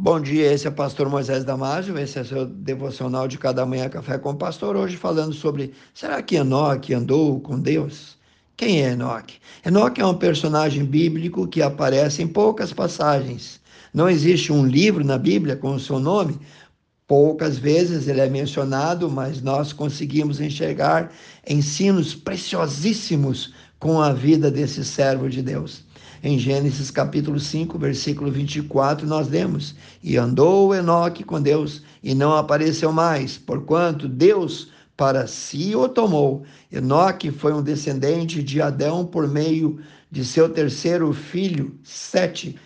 Bom dia, esse é o pastor Moisés Damásio, esse é o seu devocional de cada manhã Café com o Pastor, hoje falando sobre, será que Enoque andou com Deus? Quem é Enoque? Enoque é um personagem bíblico que aparece em poucas passagens. Não existe um livro na Bíblia com o seu nome, poucas vezes ele é mencionado, mas nós conseguimos enxergar ensinos preciosíssimos com a vida desse servo de Deus. Em Gênesis capítulo 5, versículo 24, nós lemos: E andou Enoque com Deus, e não apareceu mais, porquanto Deus para si o tomou. Enoque foi um descendente de Adão por meio de seu terceiro filho, Sete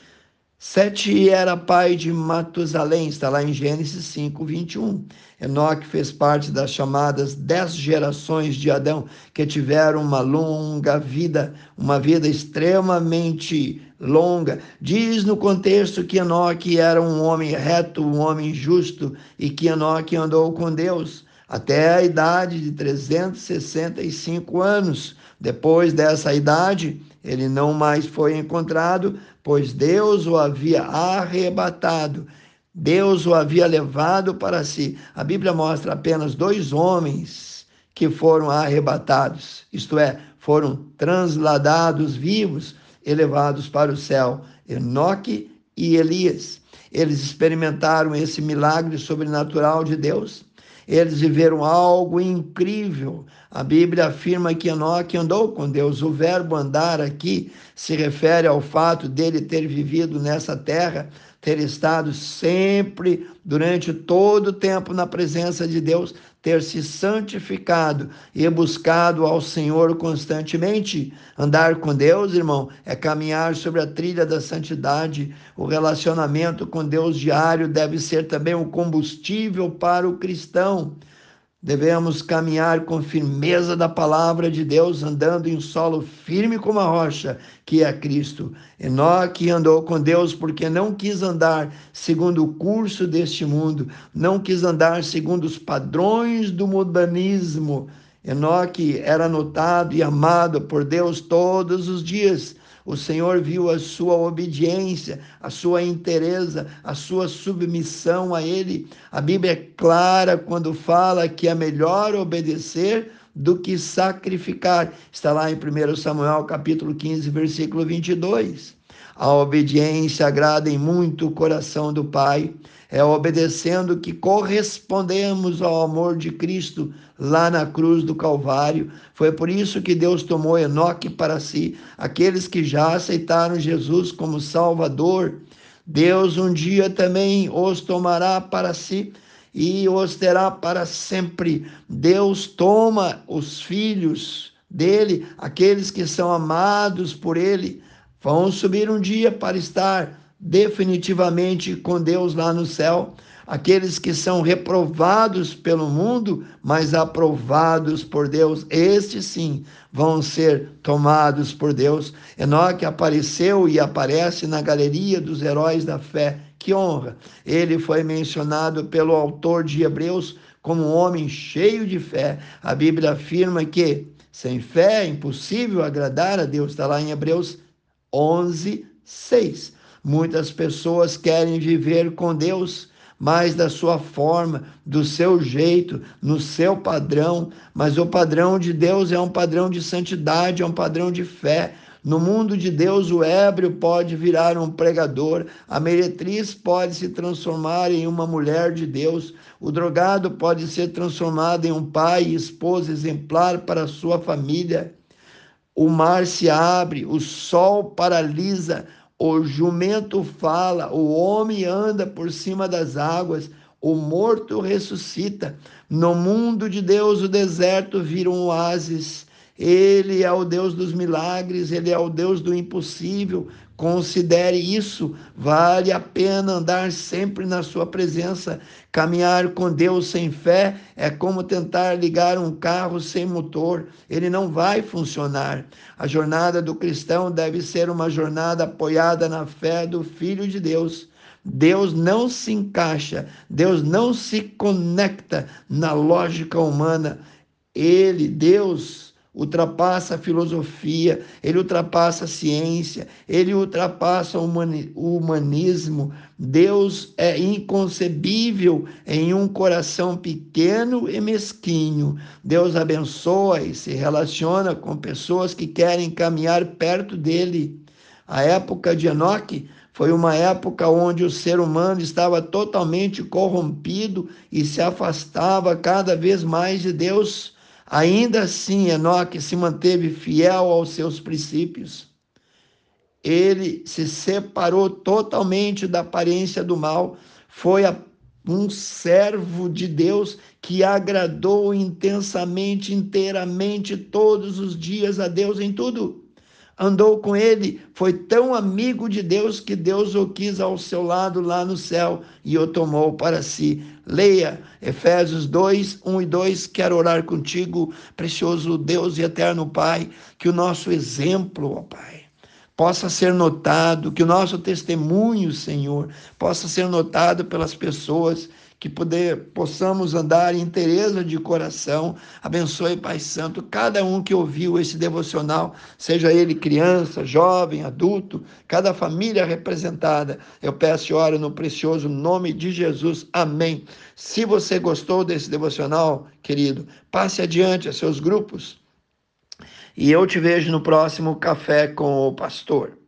Sete era pai de Matusalém, está lá em Gênesis 5, 21. Enoque fez parte das chamadas dez gerações de Adão, que tiveram uma longa vida, uma vida extremamente longa. Diz no contexto que Enoque era um homem reto, um homem justo, e que Enoque andou com Deus até a idade de 365 anos. Depois dessa idade, ele não mais foi encontrado, pois Deus o havia arrebatado. Deus o havia levado para si. A Bíblia mostra apenas dois homens que foram arrebatados, isto é, foram transladados vivos, elevados para o céu, Enoque e Elias. Eles experimentaram esse milagre sobrenatural de Deus eles viveram algo incrível. A Bíblia afirma que Enoque andou com Deus. O verbo andar aqui se refere ao fato dele ter vivido nessa terra ter estado sempre, durante todo o tempo, na presença de Deus, ter se santificado e buscado ao Senhor constantemente. Andar com Deus, irmão, é caminhar sobre a trilha da santidade. O relacionamento com Deus diário deve ser também o combustível para o cristão. Devemos caminhar com firmeza da palavra de Deus, andando em solo firme como a rocha, que é Cristo. Enoque andou com Deus porque não quis andar segundo o curso deste mundo, não quis andar segundo os padrões do mundanismo. Enoque era notado e amado por Deus todos os dias. O Senhor viu a sua obediência, a sua inteireza, a sua submissão a Ele. A Bíblia é clara quando fala que é melhor obedecer do que sacrificar. Está lá em 1 Samuel capítulo 15, versículo 22. A obediência agrada em muito o coração do Pai. É obedecendo que correspondemos ao amor de Cristo lá na cruz do Calvário. Foi por isso que Deus tomou Enoque para si. Aqueles que já aceitaram Jesus como Salvador, Deus um dia também os tomará para si e os terá para sempre. Deus toma os filhos dele, aqueles que são amados por ele Vão subir um dia para estar definitivamente com Deus lá no céu. Aqueles que são reprovados pelo mundo, mas aprovados por Deus, estes sim vão ser tomados por Deus. Enoque apareceu e aparece na galeria dos heróis da fé. Que honra! Ele foi mencionado pelo autor de Hebreus como um homem cheio de fé. A Bíblia afirma que sem fé é impossível agradar a Deus. Está lá em Hebreus 11, 6. Muitas pessoas querem viver com Deus, mas da sua forma, do seu jeito, no seu padrão, mas o padrão de Deus é um padrão de santidade, é um padrão de fé. No mundo de Deus, o ébrio pode virar um pregador, a meretriz pode se transformar em uma mulher de Deus, o drogado pode ser transformado em um pai e esposa exemplar para a sua família o mar se abre, o sol paralisa, o jumento fala, o homem anda por cima das águas, o morto ressuscita. No mundo de Deus, o deserto vira um oásis. Ele é o Deus dos milagres, ele é o Deus do impossível. Considere isso, vale a pena andar sempre na sua presença. Caminhar com Deus sem fé é como tentar ligar um carro sem motor, ele não vai funcionar. A jornada do cristão deve ser uma jornada apoiada na fé do Filho de Deus. Deus não se encaixa, Deus não se conecta na lógica humana. Ele, Deus, ultrapassa a filosofia, ele ultrapassa a ciência, ele ultrapassa o humanismo. Deus é inconcebível em um coração pequeno e mesquinho. Deus abençoa e se relaciona com pessoas que querem caminhar perto dele. A época de Enoque foi uma época onde o ser humano estava totalmente corrompido e se afastava cada vez mais de Deus. Ainda assim, Enoque se manteve fiel aos seus princípios. Ele se separou totalmente da aparência do mal, foi um servo de Deus que agradou intensamente, inteiramente, todos os dias a Deus em tudo andou com ele, foi tão amigo de Deus que Deus o quis ao seu lado lá no céu e o tomou para si. Leia Efésios 2, 1 e 2. Quero orar contigo, precioso Deus e eterno Pai, que o nosso exemplo, ó Pai, possa ser notado, que o nosso testemunho, Senhor, possa ser notado pelas pessoas que poder, possamos andar em interesse de coração. Abençoe, Pai Santo, cada um que ouviu esse devocional, seja ele criança, jovem, adulto, cada família representada. Eu peço e oro no precioso nome de Jesus. Amém. Se você gostou desse devocional, querido, passe adiante a seus grupos. E eu te vejo no próximo Café com o Pastor.